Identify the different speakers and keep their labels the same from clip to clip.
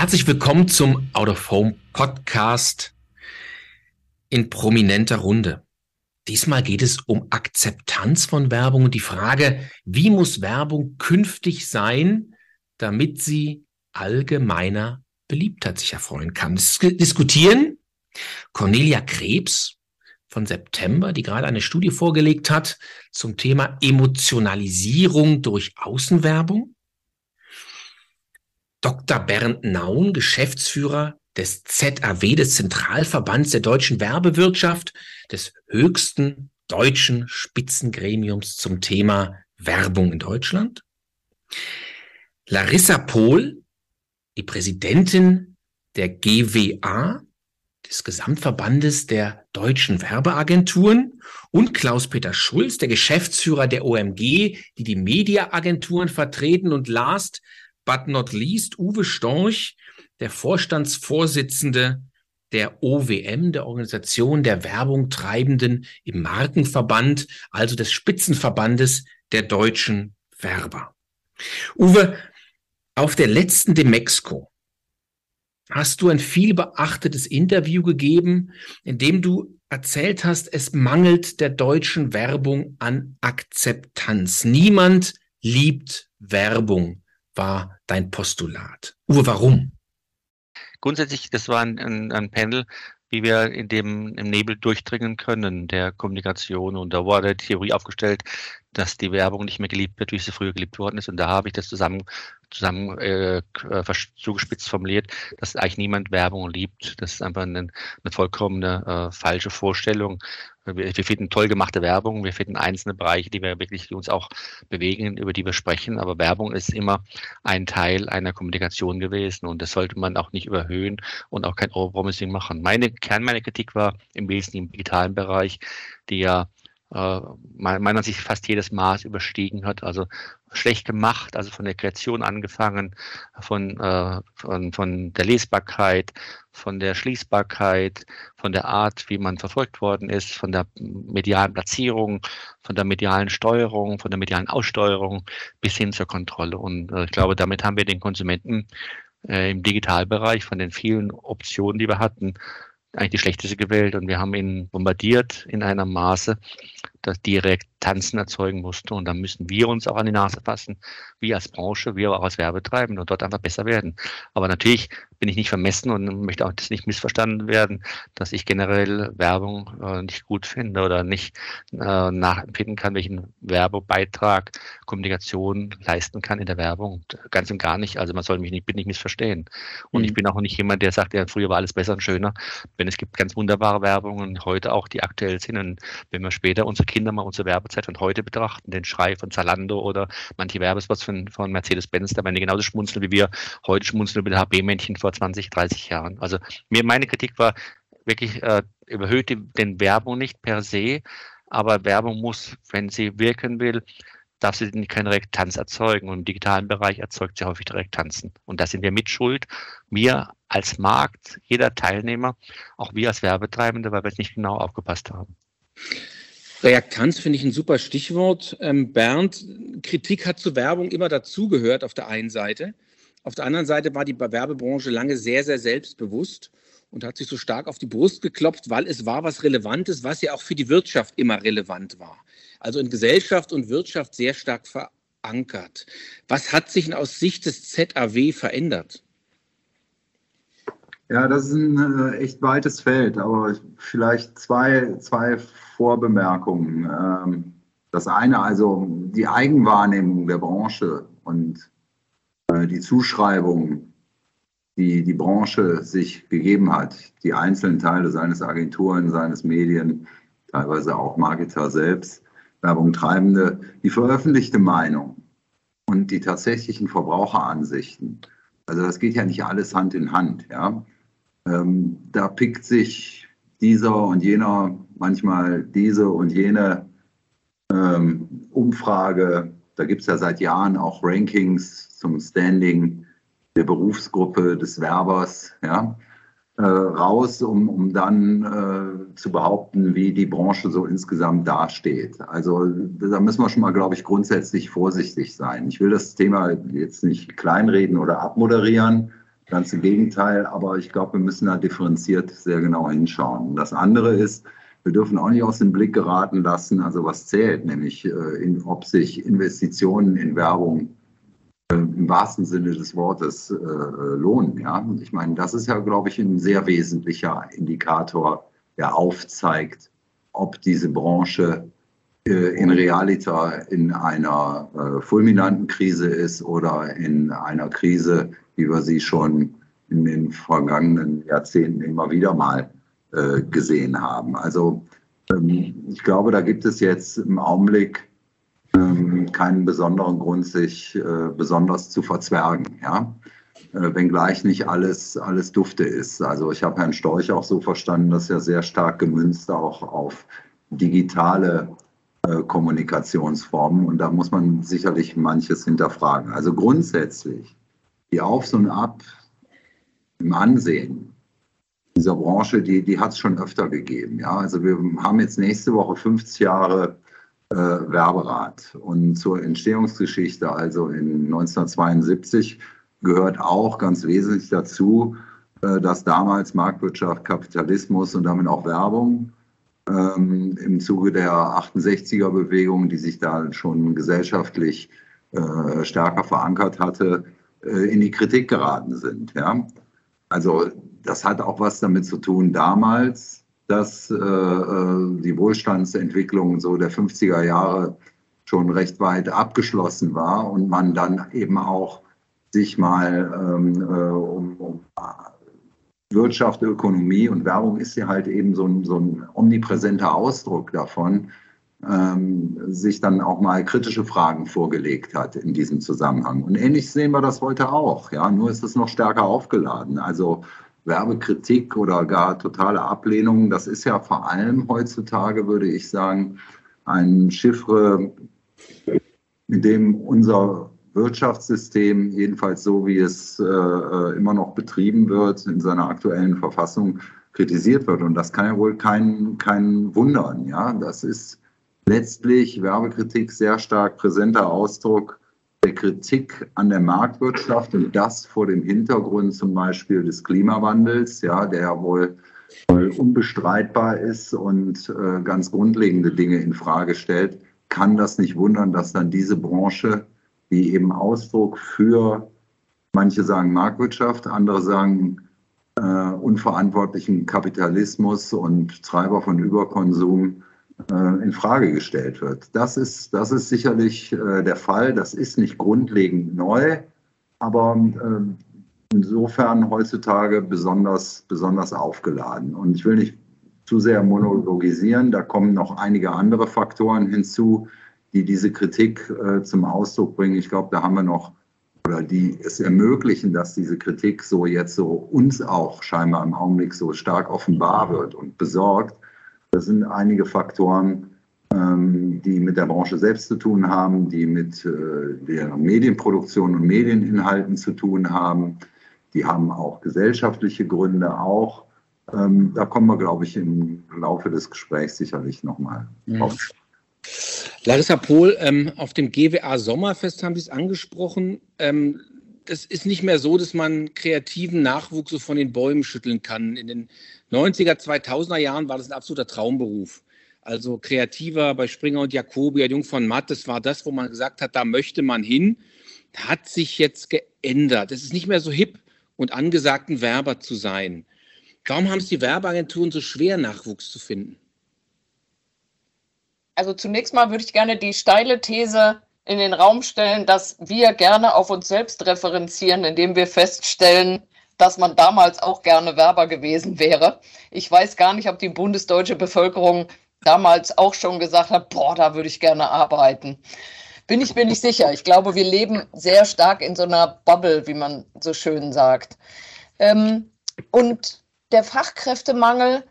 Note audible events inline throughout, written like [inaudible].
Speaker 1: Herzlich willkommen zum Out of Home Podcast in prominenter Runde. Diesmal geht es um Akzeptanz von Werbung und die Frage, wie muss Werbung künftig sein, damit sie allgemeiner Beliebtheit sich erfreuen kann. Das diskutieren Cornelia Krebs von September, die gerade eine Studie vorgelegt hat zum Thema Emotionalisierung durch Außenwerbung. Dr. Bernd Naun, Geschäftsführer des ZAW, des Zentralverbands der deutschen Werbewirtschaft, des höchsten deutschen Spitzengremiums zum Thema Werbung in Deutschland. Larissa Pohl, die Präsidentin der GWA, des Gesamtverbandes der deutschen Werbeagenturen und Klaus-Peter Schulz, der Geschäftsführer der OMG, die die Mediaagenturen vertreten und last but not least Uwe Storch, der Vorstandsvorsitzende der OWM, der Organisation der Werbung Treibenden im Markenverband, also des Spitzenverbandes der deutschen Werber. Uwe, auf der letzten Demexco hast du ein viel beachtetes Interview gegeben, in dem du erzählt hast, es mangelt der deutschen Werbung an Akzeptanz. Niemand liebt Werbung, war dein Postulat. Uwe, warum?
Speaker 2: Grundsätzlich, das war ein, ein, ein Panel, wie wir in dem im Nebel durchdringen können der Kommunikation. Und da wurde die Theorie aufgestellt, dass die Werbung nicht mehr geliebt wird, wie sie früher geliebt worden ist. Und da habe ich das zusammen zusammen äh, äh zugespitzt formuliert, dass eigentlich niemand Werbung liebt. Das ist einfach eine, eine vollkommene äh, falsche Vorstellung. Wir, wir, finden toll gemachte Werbung, wir finden einzelne Bereiche, die wir wirklich die uns auch bewegen, über die wir sprechen. Aber Werbung ist immer ein Teil einer Kommunikation gewesen und das sollte man auch nicht überhöhen und auch kein Overpromising machen. Meine Kern meiner Kritik war im Wesentlichen im digitalen Bereich, die ja äh, meiner Ansicht fast jedes Maß überstiegen hat. Also schlecht gemacht, also von der Kreation angefangen, von, äh, von, von der Lesbarkeit, von der Schließbarkeit, von der Art, wie man verfolgt worden ist, von der medialen Platzierung, von der medialen Steuerung, von der medialen Aussteuerung bis hin zur Kontrolle. Und äh, ich glaube, damit haben wir den Konsumenten äh, im Digitalbereich von den vielen Optionen, die wir hatten, eigentlich die schlechteste gewählt und wir haben ihn bombardiert in einer Maße, dass direkt Tanzen erzeugen musste. Und da müssen wir uns auch an die Nase fassen, wir als Branche, wir auch als Werbetreibende und dort einfach besser werden. Aber natürlich bin ich nicht vermessen und möchte auch das nicht missverstanden werden, dass ich generell Werbung äh, nicht gut finde oder nicht äh, nachempfinden kann, welchen Werbebeitrag Kommunikation leisten kann in der Werbung. Ganz und gar nicht. Also man soll mich nicht, nicht missverstehen. Und mhm. ich bin auch nicht jemand, der sagt, ja, früher war alles besser und schöner. Denn es gibt ganz wunderbare Werbungen heute auch, die aktuell sind. Und wenn wir später unsere Kinder mal unsere Werbezeit von heute betrachten, den Schrei von Zalando oder manche Werbespots von, von Mercedes-Benz, da werden die genauso schmunzeln, wie wir heute schmunzeln über die HB-Männchen vor vor 20, 30 Jahren. Also mir meine Kritik war wirklich, äh, überhöht die, den Werbung nicht per se, aber Werbung muss, wenn sie wirken will, darf sie keinen Reaktanz erzeugen. Und im digitalen Bereich erzeugt sie häufig Reaktanzen. Und da sind wir mit Schuld. Wir als Markt, jeder Teilnehmer, auch wir als Werbetreibende, weil wir es nicht genau aufgepasst haben.
Speaker 1: Reaktanz finde ich ein super Stichwort. Ähm, Bernd, Kritik hat zur Werbung immer dazugehört auf der einen Seite. Auf der anderen Seite war die Werbebranche lange sehr, sehr selbstbewusst und hat sich so stark auf die Brust geklopft, weil es war was Relevantes, was ja auch für die Wirtschaft immer relevant war. Also in Gesellschaft und Wirtschaft sehr stark verankert. Was hat sich aus Sicht des ZAW verändert?
Speaker 3: Ja, das ist ein äh, echt weites Feld, aber vielleicht zwei, zwei Vorbemerkungen. Ähm, das eine also die Eigenwahrnehmung der Branche und äh, die Zuschreibung, die die Branche sich gegeben hat, die einzelnen Teile seines Agenturen, seines Medien, teilweise auch Marketer selbst, Werbung Treibende, die veröffentlichte Meinung und die tatsächlichen Verbraucheransichten. Also das geht ja nicht alles Hand in Hand. Ja? Ähm, da pickt sich dieser und jener manchmal diese und jene ähm, Umfrage. Da gibt es ja seit Jahren auch Rankings zum Standing der Berufsgruppe des Werbers ja, äh, raus, um, um dann äh, zu behaupten, wie die Branche so insgesamt dasteht. Also da müssen wir schon mal, glaube ich, grundsätzlich vorsichtig sein. Ich will das Thema jetzt nicht kleinreden oder abmoderieren. Ganz im Gegenteil, aber ich glaube, wir müssen da differenziert sehr genau hinschauen. Das andere ist, wir dürfen auch nicht aus dem Blick geraten lassen, also was zählt, nämlich äh, in, ob sich Investitionen in Werbung äh, im wahrsten Sinne des Wortes äh, lohnen. Ja? Ich meine, das ist ja, glaube ich, ein sehr wesentlicher Indikator, der aufzeigt, ob diese Branche in Realita in einer äh, fulminanten Krise ist oder in einer Krise, wie wir sie schon in den vergangenen Jahrzehnten immer wieder mal äh, gesehen haben. Also ähm, ich glaube, da gibt es jetzt im Augenblick ähm, keinen besonderen Grund, sich äh, besonders zu verzwergen. Ja? Wenngleich nicht alles, alles dufte ist. Also ich habe Herrn Storch auch so verstanden, dass er sehr stark gemünzt auch auf digitale Kommunikationsformen und da muss man sicherlich manches hinterfragen. Also grundsätzlich die Aufs und Ab im Ansehen dieser Branche, die, die hat es schon öfter gegeben. Ja? Also wir haben jetzt nächste Woche 50 Jahre äh, Werberat und zur Entstehungsgeschichte, also in 1972 gehört auch ganz wesentlich dazu, äh, dass damals Marktwirtschaft, Kapitalismus und damit auch Werbung ähm, im Zuge der 68er-Bewegung, die sich da schon gesellschaftlich äh, stärker verankert hatte, äh, in die Kritik geraten sind. Ja? Also das hat auch was damit zu tun damals, dass äh, äh die Wohlstandsentwicklung so der 50er Jahre schon recht weit abgeschlossen war und man dann eben auch sich mal ähm, äh, um, um Wirtschaft, Ökonomie und Werbung ist ja halt eben so ein, so ein omnipräsenter Ausdruck davon, ähm, sich dann auch mal kritische Fragen vorgelegt hat in diesem Zusammenhang. Und ähnlich sehen wir das heute auch, ja, nur ist es noch stärker aufgeladen. Also Werbekritik oder gar totale Ablehnung, das ist ja vor allem heutzutage, würde ich sagen, ein Chiffre, in dem unser Wirtschaftssystem, jedenfalls so wie es äh, äh, immer noch betrieben wird, in seiner aktuellen Verfassung kritisiert wird. Und das kann ja wohl kein, kein wundern. Ja? Das ist letztlich Werbekritik sehr stark präsenter Ausdruck der Kritik an der Marktwirtschaft und das vor dem Hintergrund zum Beispiel des Klimawandels, ja, der ja wohl, wohl unbestreitbar ist und äh, ganz grundlegende Dinge in Frage stellt, kann das nicht wundern, dass dann diese Branche die eben Ausdruck für, manche sagen Marktwirtschaft, andere sagen äh, unverantwortlichen Kapitalismus und Treiber von Überkonsum äh, in Frage gestellt wird. Das ist, das ist sicherlich äh, der Fall. Das ist nicht grundlegend neu, aber äh, insofern heutzutage besonders, besonders aufgeladen. Und ich will nicht zu sehr monologisieren, da kommen noch einige andere Faktoren hinzu, die diese Kritik äh, zum Ausdruck bringen. Ich glaube, da haben wir noch oder die es ermöglichen, dass diese Kritik so jetzt so uns auch scheinbar im Augenblick so stark offenbar wird und besorgt. Das sind einige Faktoren, ähm, die mit der Branche selbst zu tun haben, die mit äh, der Medienproduktion und Medieninhalten zu tun haben. Die haben auch gesellschaftliche Gründe auch. Ähm, da kommen wir, glaube ich, im Laufe des Gesprächs sicherlich nochmal. Mhm.
Speaker 4: Larissa Pohl, ähm, auf dem GWA Sommerfest haben Sie es angesprochen. Ähm, es ist nicht mehr so, dass man kreativen Nachwuchs so von den Bäumen schütteln kann. In den 90er, 2000er Jahren war das ein absoluter Traumberuf. Also kreativer bei Springer und Jacobi, Jung von Matt, das war das, wo man gesagt hat, da möchte man hin. Hat sich jetzt geändert. Es ist nicht mehr so hip und angesagt, ein Werber zu sein. Warum haben es die Werbeagenturen so schwer, Nachwuchs zu finden?
Speaker 5: Also zunächst mal würde ich gerne die steile These in den Raum stellen, dass wir gerne auf uns selbst referenzieren, indem wir feststellen, dass man damals auch gerne Werber gewesen wäre. Ich weiß gar nicht, ob die bundesdeutsche Bevölkerung damals auch schon gesagt hat, boah, da würde ich gerne arbeiten. Bin ich mir nicht sicher. Ich glaube, wir leben sehr stark in so einer Bubble, wie man so schön sagt. Ähm, und der Fachkräftemangel,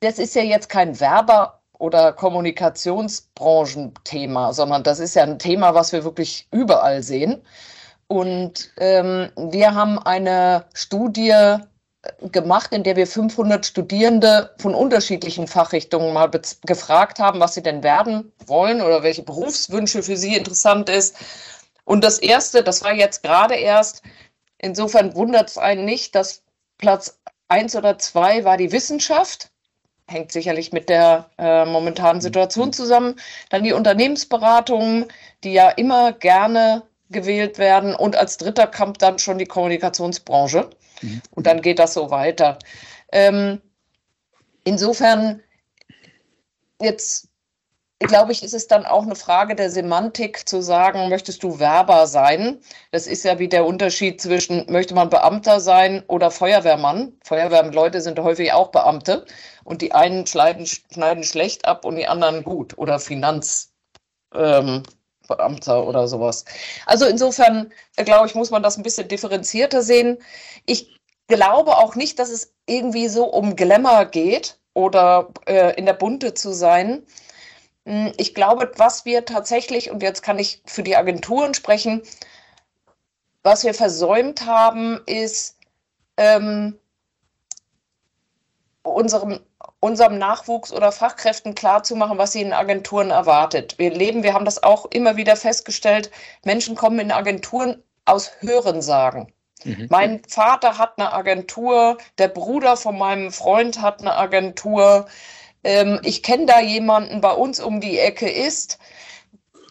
Speaker 5: das ist ja jetzt kein Werber oder Kommunikationsbranchenthema, sondern das ist ja ein Thema, was wir wirklich überall sehen. Und ähm, wir haben eine Studie äh, gemacht, in der wir 500 Studierende von unterschiedlichen Fachrichtungen mal gefragt haben, was sie denn werden wollen oder welche Berufswünsche für sie interessant ist. Und das erste, das war jetzt gerade erst, Insofern wundert es einen nicht, dass Platz eins oder zwei war die Wissenschaft. Hängt sicherlich mit der äh, momentanen Situation zusammen. Dann die Unternehmensberatungen, die ja immer gerne gewählt werden. Und als dritter kam dann schon die Kommunikationsbranche. Mhm. Und dann geht das so weiter. Ähm, insofern, jetzt glaube ich, ist es dann auch eine Frage der Semantik zu sagen, möchtest du Werber sein? Das ist ja wie der Unterschied zwischen, möchte man Beamter sein oder Feuerwehrmann? Feuerwehrleute sind häufig auch Beamte und die einen schneiden, schneiden schlecht ab und die anderen gut oder Finanzbeamter ähm, oder sowas. Also insofern, äh, glaube ich, muss man das ein bisschen differenzierter sehen. Ich glaube auch nicht, dass es irgendwie so um Glamour geht oder äh, in der Bunte zu sein. Hm, ich glaube, was wir tatsächlich, und jetzt kann ich für die Agenturen sprechen, was wir versäumt haben, ist ähm, unserem, unserem Nachwuchs oder Fachkräften klarzumachen, was sie in Agenturen erwartet. Wir leben, wir haben das auch immer wieder festgestellt, Menschen kommen in Agenturen aus Hörensagen. Mhm. Mein Vater hat eine Agentur, der Bruder von meinem Freund hat eine Agentur ähm, ich kenne da jemanden bei uns um die Ecke ist.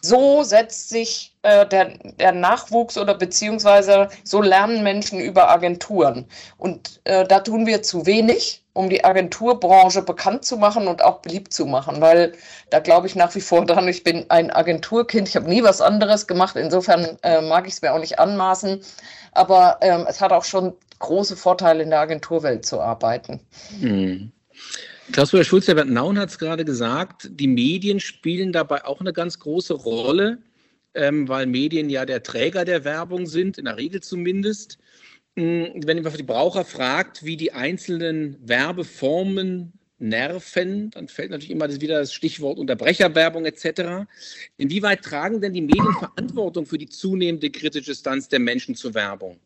Speaker 5: So setzt sich äh, der, der Nachwuchs oder beziehungsweise so lernen Menschen über Agenturen. Und äh, da tun wir zu wenig, um die Agenturbranche bekannt zu machen und auch beliebt zu machen, weil da glaube ich nach wie vor dran, ich bin ein Agenturkind, ich habe nie was anderes gemacht, insofern äh, mag ich es mir auch nicht anmaßen, aber ähm, es hat auch schon große Vorteile in der Agenturwelt zu arbeiten.
Speaker 4: Mhm. Klaus-Peter Schulz, der Bernd Naun hat es gerade gesagt, die Medien spielen dabei auch eine ganz große Rolle, ähm, weil Medien ja der Träger der Werbung sind, in der Regel zumindest. Hm, wenn man die Braucher fragt, wie die einzelnen Werbeformen nerven, dann fällt natürlich immer wieder das Stichwort Unterbrecherwerbung etc. Inwieweit tragen denn die Medien Verantwortung für die zunehmende kritische Distanz der Menschen zur Werbung?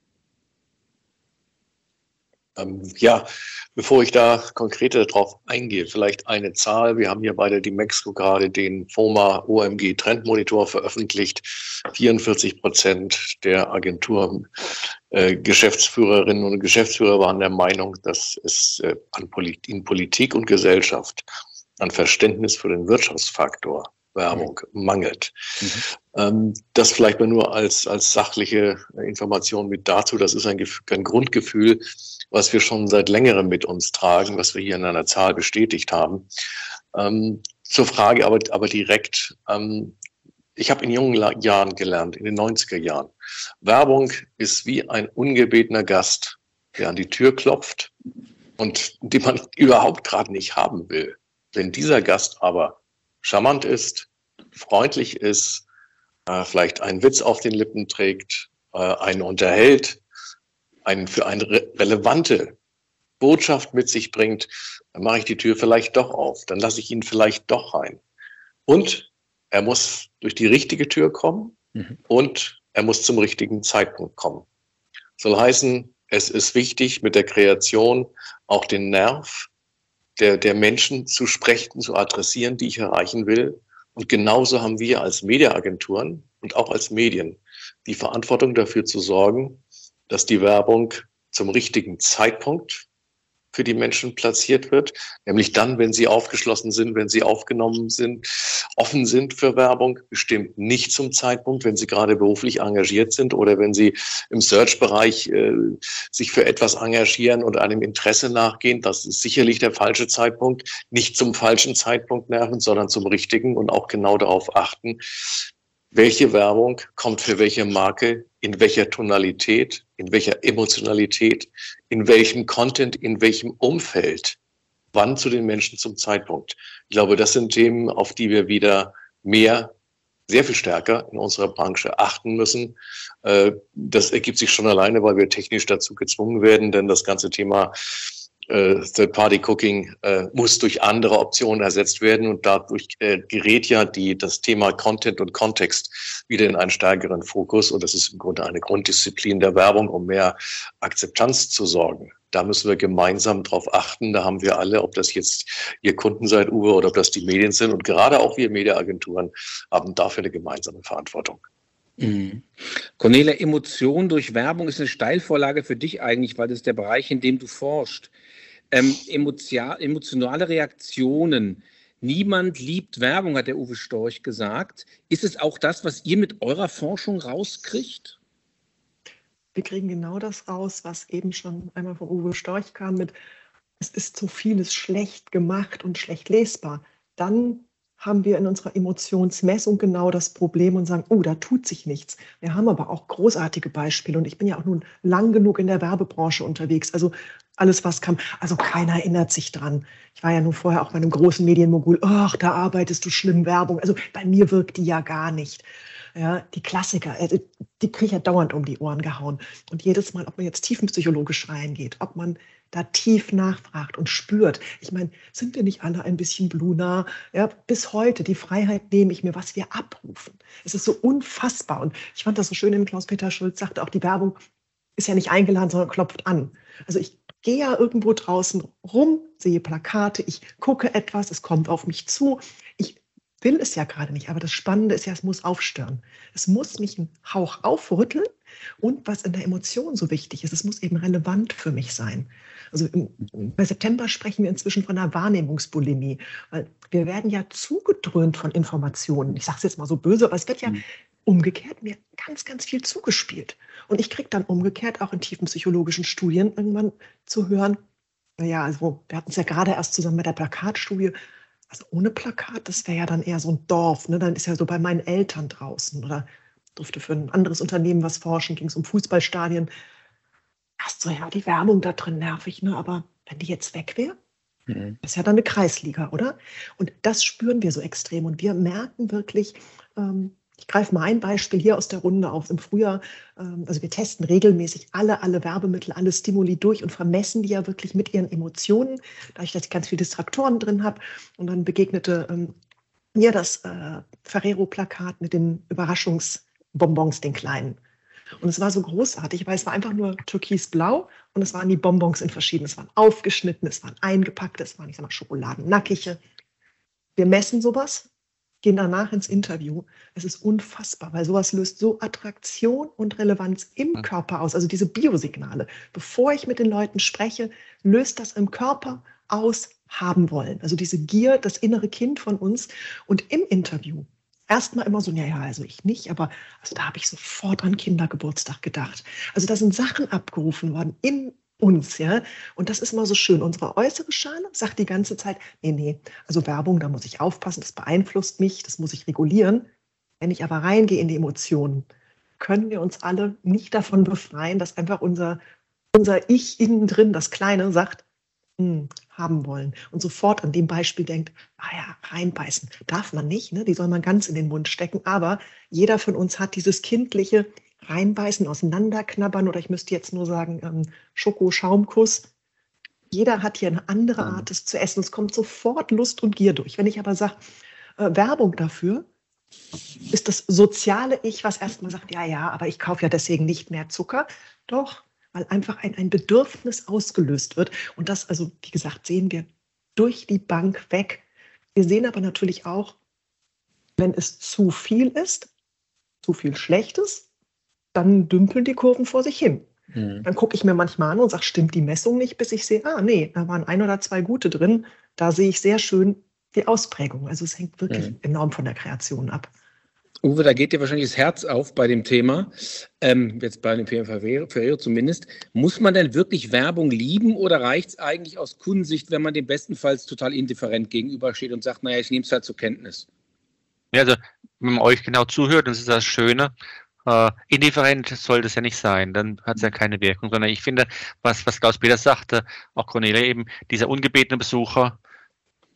Speaker 6: Ähm, ja, bevor ich da konkreter drauf eingehe, vielleicht eine Zahl. Wir haben hier bei der Dimexco gerade den FOMA OMG Trendmonitor veröffentlicht. 44 Prozent der Agenturen, äh, Geschäftsführerinnen und Geschäftsführer waren der Meinung, dass es äh, in Politik und Gesellschaft an Verständnis für den Wirtschaftsfaktor Werbung mhm. mangelt. Mhm. Ähm, das vielleicht mal nur als, als sachliche Information mit dazu. Das ist ein, ein Grundgefühl, was wir schon seit längerem mit uns tragen, was wir hier in einer Zahl bestätigt haben. Ähm, zur Frage aber, aber direkt, ähm, ich habe in jungen Jahren gelernt, in den 90er Jahren, Werbung ist wie ein ungebetener Gast, der an die Tür klopft und den man [laughs] überhaupt gerade nicht haben will. Wenn dieser Gast aber charmant ist, freundlich ist, äh, vielleicht einen Witz auf den Lippen trägt, äh, einen unterhält, einen für eine relevante Botschaft mit sich bringt, dann mache ich die Tür vielleicht doch auf, dann lasse ich ihn vielleicht doch rein. Und er muss durch die richtige Tür kommen mhm. und er muss zum richtigen Zeitpunkt kommen. Soll heißen, es ist wichtig, mit der Kreation auch den Nerv der, der Menschen zu sprechen, zu adressieren, die ich erreichen will. Und genauso haben wir als Mediaagenturen und auch als Medien die Verantwortung dafür zu sorgen, dass die Werbung zum richtigen Zeitpunkt für die Menschen platziert wird, nämlich dann, wenn sie aufgeschlossen sind, wenn sie aufgenommen sind, offen sind für Werbung, bestimmt nicht zum Zeitpunkt, wenn sie gerade beruflich engagiert sind oder wenn sie im Search-Bereich äh, sich für etwas engagieren und einem Interesse nachgehen. Das ist sicherlich der falsche Zeitpunkt. Nicht zum falschen Zeitpunkt nerven, sondern zum richtigen und auch genau darauf achten, welche Werbung kommt für welche Marke, in welcher Tonalität, in welcher Emotionalität, in welchem Content, in welchem Umfeld, wann zu den Menschen zum Zeitpunkt. Ich glaube, das sind Themen, auf die wir wieder mehr, sehr viel stärker in unserer Branche achten müssen. Äh, das ergibt sich schon alleine, weil wir technisch dazu gezwungen werden, denn das ganze Thema Third-Party-Cooking äh, muss durch andere Optionen ersetzt werden und dadurch äh, gerät ja die, das Thema Content und Kontext wieder in einen stärkeren Fokus und das ist im Grunde eine Grunddisziplin der Werbung, um mehr Akzeptanz zu sorgen. Da müssen wir gemeinsam drauf achten. Da haben wir alle, ob das jetzt Ihr Kunden seid, Uwe, oder ob das die Medien sind und gerade auch wir Mediaagenturen haben dafür eine gemeinsame Verantwortung.
Speaker 4: Mhm. Cornelia, Emotion durch Werbung ist eine Steilvorlage für dich eigentlich, weil das ist der Bereich, in dem du forschst. Ähm, emotionale Reaktionen. Niemand liebt Werbung, hat der Uwe Storch gesagt. Ist es auch das, was ihr mit eurer Forschung rauskriegt?
Speaker 7: Wir kriegen genau das raus, was eben schon einmal von Uwe Storch kam mit, es ist zu vieles schlecht gemacht und schlecht lesbar. Dann haben wir in unserer Emotionsmessung genau das Problem und sagen, oh, da tut sich nichts. Wir haben aber auch großartige Beispiele und ich bin ja auch nun lang genug in der Werbebranche unterwegs. Also alles, was kam, also keiner erinnert sich dran. Ich war ja nun vorher auch bei einem großen Medienmogul, ach, da arbeitest du schlimm Werbung. Also bei mir wirkt die ja gar nicht. Ja, die Klassiker, äh, die kriege ich ja dauernd um die Ohren gehauen. Und jedes Mal, ob man jetzt tiefenpsychologisch reingeht, ob man da tief nachfragt und spürt. Ich meine, sind wir nicht alle ein bisschen Bluna? Ja, bis heute, die Freiheit nehme ich mir, was wir abrufen. Es ist so unfassbar. Und ich fand das so schön, wenn Klaus-Peter Schulz sagte, auch die Werbung ist ja nicht eingeladen, sondern klopft an. Also ich gehe ja irgendwo draußen rum, sehe Plakate, ich gucke etwas, es kommt auf mich zu. Ich will es ja gerade nicht, aber das Spannende ist ja, es muss aufstören. Es muss mich einen Hauch aufrütteln und was in der Emotion so wichtig ist, es muss eben relevant für mich sein. Also im, bei September sprechen wir inzwischen von einer Wahrnehmungsbulimie, weil wir werden ja zugedröhnt von Informationen. Ich sage es jetzt mal so böse, aber es wird ja mhm. umgekehrt mir ganz, ganz viel zugespielt. Und ich kriege dann umgekehrt auch in tiefen psychologischen Studien irgendwann zu hören, naja, also wir hatten es ja gerade erst zusammen mit der Plakatstudie, also ohne Plakat, das wäre ja dann eher so ein Dorf, ne? dann ist ja so bei meinen Eltern draußen oder durfte für ein anderes Unternehmen was forschen, ging es um Fußballstadien. Erst so, ja, die Werbung da drin nervig, ne? aber wenn die jetzt weg wäre, mhm. ist ja dann eine Kreisliga, oder? Und das spüren wir so extrem und wir merken wirklich, ähm, ich greife mal ein Beispiel hier aus der Runde auf. Im Frühjahr, ähm, also wir testen regelmäßig alle, alle Werbemittel, alle Stimuli durch und vermessen die ja wirklich mit ihren Emotionen, dadurch, dass ich ganz viele Distraktoren drin habe. Und dann begegnete ähm, mir das äh, Ferrero-Plakat mit den Überraschungsbonbons, den kleinen. Und es war so großartig, weil es war einfach nur türkisblau und es waren die Bonbons in verschiedenen. Es waren aufgeschnitten, es waren eingepackt, es waren, ich sag mal, Schokoladennackige. Wir messen sowas gehen danach ins Interview. Es ist unfassbar, weil sowas löst so Attraktion und Relevanz im. Körper aus, also diese Biosignale. Bevor ich mit den Leuten spreche, löst das im Körper aus haben wollen. Also diese Gier, das innere Kind von uns. Und im Interview erstmal immer so, ja, ja, also ich nicht, aber also da habe ich sofort an Kindergeburtstag gedacht. Also da sind Sachen abgerufen worden im uns, ja. Und das ist immer so schön. Unsere äußere Schale sagt die ganze Zeit, nee, nee, also Werbung, da muss ich aufpassen, das beeinflusst mich, das muss ich regulieren. Wenn ich aber reingehe in die Emotionen, können wir uns alle nicht davon befreien, dass einfach unser, unser Ich innen drin, das Kleine, sagt, hm, haben wollen. Und sofort an dem Beispiel denkt, ah ja, reinbeißen. Darf man nicht, ne? die soll man ganz in den Mund stecken. Aber jeder von uns hat dieses kindliche, reinbeißen, auseinanderknabbern oder ich müsste jetzt nur sagen ähm, Schoko-Schaumkuss. Jeder hat hier eine andere Art, es zu essen. Es kommt sofort Lust und Gier durch. Wenn ich aber sage, äh, Werbung dafür, ist das soziale Ich, was erstmal sagt, ja, ja, aber ich kaufe ja deswegen nicht mehr Zucker. Doch, weil einfach ein, ein Bedürfnis ausgelöst wird. Und das, also wie gesagt, sehen wir durch die Bank weg. Wir sehen aber natürlich auch, wenn es zu viel ist, zu viel Schlechtes, dann dümpeln die Kurven vor sich hin. Mhm. Dann gucke ich mir manchmal an und sage, stimmt die Messung nicht, bis ich sehe, ah nee, da waren ein oder zwei gute drin. Da sehe ich sehr schön die Ausprägung. Also es hängt wirklich mhm. enorm von der Kreation ab.
Speaker 4: Uwe, da geht dir wahrscheinlich das Herz auf bei dem Thema, ähm, jetzt bei dem Ferrero zumindest. Muss man denn wirklich Werbung lieben oder reicht es eigentlich aus Kundensicht, wenn man dem bestenfalls total indifferent gegenübersteht und sagt, naja, ich nehme es halt zur Kenntnis?
Speaker 2: Ja, also wenn man euch genau zuhört, das ist das Schöne, äh, indifferent soll das ja nicht sein, dann hat es ja keine Wirkung, sondern ich finde, was, was Klaus-Peter sagte, auch Cornelia eben, dieser ungebetene Besucher,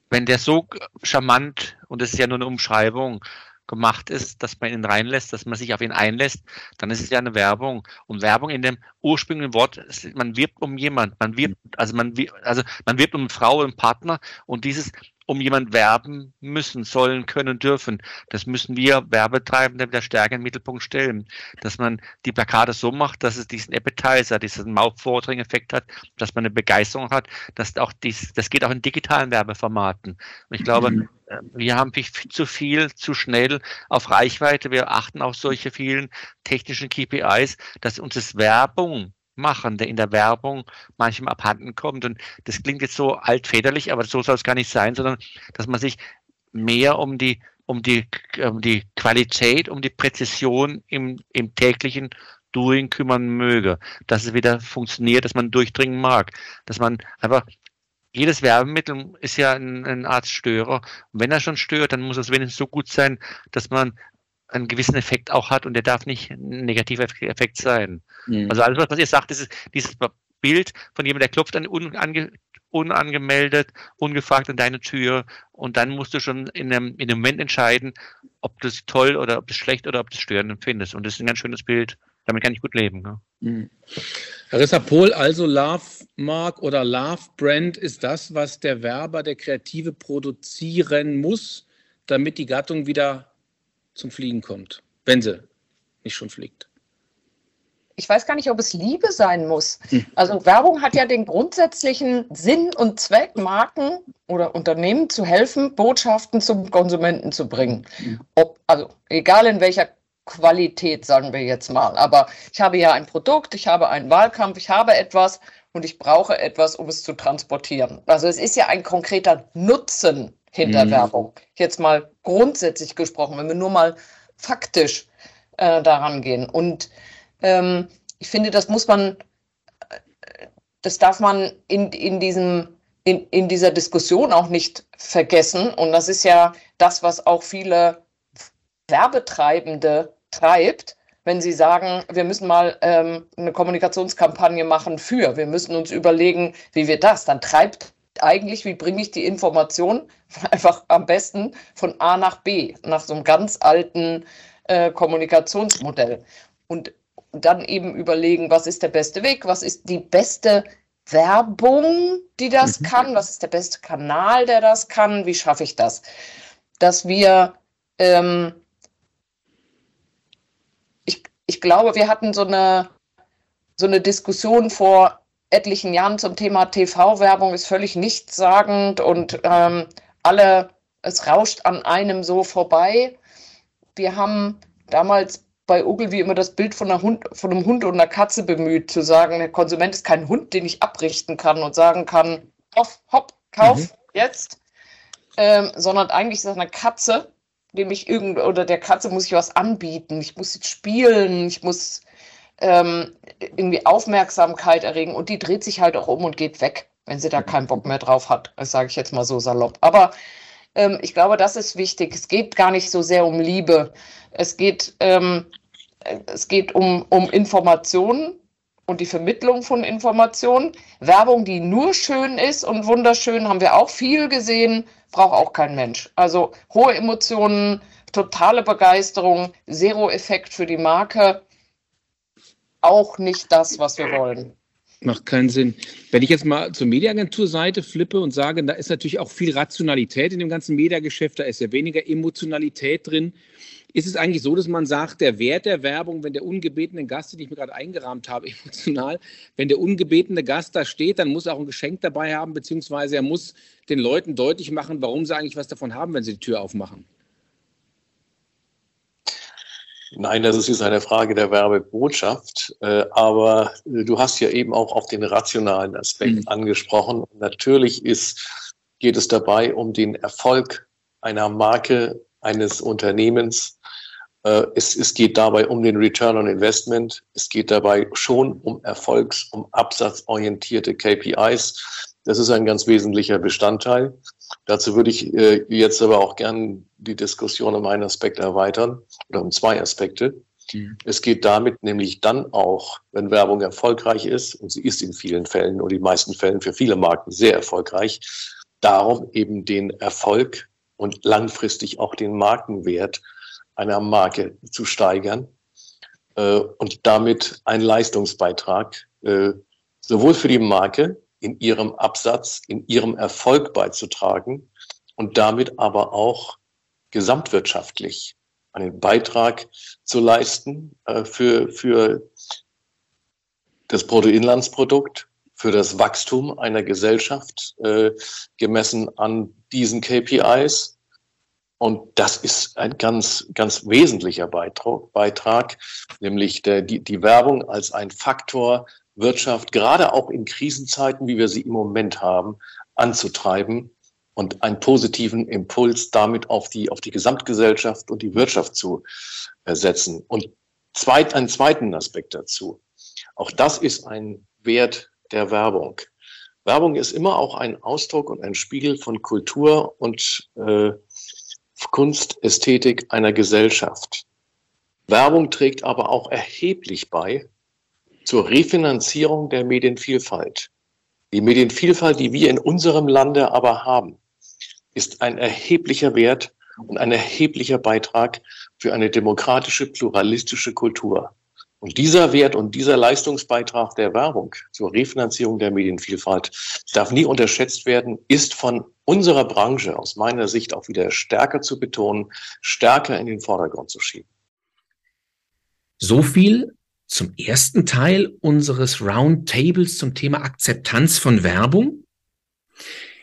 Speaker 2: wenn der so charmant, und das ist ja nur eine Umschreibung, gemacht ist, dass man ihn reinlässt, dass man sich auf ihn einlässt, dann ist es ja eine Werbung. Und Werbung in dem ursprünglichen Wort, man wirbt um jemand, man wirbt, also man, also man wirbt um eine Frau, einen Partner und dieses um jemand werben müssen, sollen, können, dürfen. Das müssen wir Werbetreibende wieder stärker im Mittelpunkt stellen. Dass man die Plakate so macht, dass es diesen Appetizer, diesen Mouthwatering-Effekt hat, dass man eine Begeisterung hat, dass auch dies, das geht auch in digitalen Werbeformaten. Und ich glaube, mhm. Äh, wir haben viel zu viel, zu schnell auf Reichweite. Wir achten auf solche vielen technischen KPIs, dass uns das Werbung machen, der in der Werbung manchmal abhanden kommt. Und das klingt jetzt so altväterlich, aber so soll es gar nicht sein, sondern dass man sich mehr um die, um die, um die Qualität, um die Präzision im, im täglichen Doing kümmern möge, dass es wieder funktioniert, dass man durchdringen mag, dass man einfach jedes Werbemittel ist ja ein, eine Art Störer. Und wenn er schon stört, dann muss es wenigstens so gut sein, dass man einen gewissen Effekt auch hat und der darf nicht ein negativer Effekt sein. Mhm. Also alles, was ihr sagt, ist dieses Bild von jemandem, der klopft an, unange, unangemeldet, ungefragt an deine Tür und dann musst du schon in einem, in einem Moment entscheiden, ob du es toll oder ob du es schlecht oder ob du es störend empfindest. Und das ist ein ganz schönes Bild. Damit kann ich gut leben. Ne?
Speaker 4: Mhm. Harissa Pohl, also Love Mark oder Love Brand ist das, was der Werber, der Kreative produzieren muss, damit die Gattung wieder zum Fliegen kommt, wenn sie nicht schon fliegt.
Speaker 5: Ich weiß gar nicht, ob es Liebe sein muss. Hm. Also Werbung hat ja den grundsätzlichen Sinn und Zweck, Marken oder Unternehmen zu helfen, Botschaften zum Konsumenten zu bringen. Hm. Ob, also egal in welcher Qualität, sagen wir jetzt mal. Aber ich habe ja ein Produkt, ich habe einen Wahlkampf, ich habe etwas und ich brauche etwas, um es zu transportieren. Also es ist ja ein konkreter Nutzen hinter mhm. Werbung. Jetzt mal grundsätzlich gesprochen, wenn wir nur mal faktisch äh, daran gehen. Und ähm, ich finde, das muss man, äh, das darf man in, in diesem in, in dieser Diskussion auch nicht vergessen. Und das ist ja das, was auch viele Werbetreibende treibt, wenn sie sagen, wir müssen mal ähm, eine Kommunikationskampagne machen für, wir müssen uns überlegen, wie wir das, dann treibt eigentlich, wie bringe ich die Information [laughs] einfach am besten von A nach B, nach so einem ganz alten äh, Kommunikationsmodell. Und dann eben überlegen, was ist der beste Weg, was ist die beste Werbung, die das mhm. kann, was ist der beste Kanal, der das kann, wie schaffe ich das? Dass wir, ähm, ich, ich glaube, wir hatten so eine, so eine Diskussion vor etlichen Jahren zum Thema TV-Werbung ist völlig nichtssagend und ähm, alle, es rauscht an einem so vorbei. Wir haben damals bei Ogilvy immer das Bild von, Hund, von, einem Hund und einer Katze bemüht, zu sagen, der Konsument ist kein Hund, den ich abrichten kann und sagen kann, hopp, hopp, kauf mhm. jetzt, ähm, sondern eigentlich ist das eine Katze, dem ich irgend oder der Katze muss ich was anbieten, ich muss jetzt spielen, ich muss ähm, irgendwie Aufmerksamkeit erregen und die dreht sich halt auch um und geht weg, wenn sie da keinen Bock mehr drauf hat. Das sage ich jetzt mal so salopp. Aber ähm, ich glaube, das ist wichtig. Es geht gar nicht so sehr um Liebe. Es geht, ähm, es geht um, um Informationen und die Vermittlung von Informationen. Werbung, die nur schön ist und wunderschön, haben wir auch viel gesehen, braucht auch kein Mensch. Also hohe Emotionen, totale Begeisterung, Zero-Effekt für die Marke auch nicht das, was wir wollen.
Speaker 4: Macht keinen Sinn. Wenn ich jetzt mal zur Mediaagenturseite flippe und sage, da ist natürlich auch viel Rationalität in dem ganzen Mediageschäft, da ist ja weniger Emotionalität drin. Ist es eigentlich so, dass man sagt, der Wert der Werbung, wenn der ungebetene Gast, den ich mir gerade eingerahmt habe, [laughs] emotional, wenn der ungebetene Gast da steht, dann muss er auch ein Geschenk dabei haben, beziehungsweise er muss den Leuten deutlich machen, warum sie eigentlich was davon haben, wenn sie die Tür aufmachen?
Speaker 6: Nein, das ist jetzt eine Frage der Werbebotschaft. Äh, aber äh, du hast ja eben auch auf den rationalen Aspekt mhm. angesprochen. Natürlich ist, geht es dabei um den Erfolg einer Marke, eines Unternehmens. Äh, es, es geht dabei um den Return on Investment. Es geht dabei schon um Erfolgs-, um absatzorientierte KPIs. Das ist ein ganz wesentlicher Bestandteil. Dazu würde ich äh, jetzt aber auch gern die Diskussion um einen Aspekt erweitern oder um zwei Aspekte. Mhm. Es geht damit nämlich dann auch, wenn Werbung erfolgreich ist, und sie ist in vielen Fällen oder die meisten Fällen für viele Marken sehr erfolgreich, darum eben den Erfolg und langfristig auch den Markenwert einer Marke zu steigern äh, und damit einen Leistungsbeitrag äh, sowohl für die Marke in ihrem Absatz, in ihrem Erfolg beizutragen, und damit aber auch gesamtwirtschaftlich einen Beitrag zu leisten äh, für, für das Bruttoinlandsprodukt, für das Wachstum einer Gesellschaft, äh, gemessen an diesen KPIs. Und das ist ein ganz, ganz wesentlicher Beitrag, Beitrag nämlich der, die, die Werbung als ein Faktor, Wirtschaft gerade auch in Krisenzeiten, wie wir sie im Moment haben, anzutreiben und einen positiven Impuls damit auf die, auf die Gesamtgesellschaft und die Wirtschaft zu setzen. Und zweit, einen zweiten Aspekt dazu. Auch das ist ein Wert der Werbung. Werbung ist immer auch ein Ausdruck und ein Spiegel von Kultur und äh, Kunst, Ästhetik einer Gesellschaft. Werbung trägt aber auch erheblich bei zur Refinanzierung der Medienvielfalt. Die Medienvielfalt, die wir in unserem Lande aber haben, ist ein erheblicher Wert und ein erheblicher Beitrag für eine demokratische, pluralistische Kultur. Und dieser Wert und dieser Leistungsbeitrag der Werbung zur Refinanzierung der Medienvielfalt darf nie unterschätzt werden, ist von unserer Branche aus meiner Sicht auch wieder stärker zu betonen, stärker in den Vordergrund zu schieben.
Speaker 1: So viel zum ersten Teil unseres Roundtables zum Thema Akzeptanz von Werbung.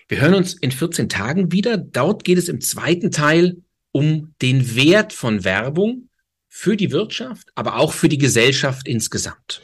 Speaker 1: Wir hören uns in 14 Tagen wieder. Dort geht es im zweiten Teil um den Wert von Werbung für die Wirtschaft, aber auch für die Gesellschaft insgesamt.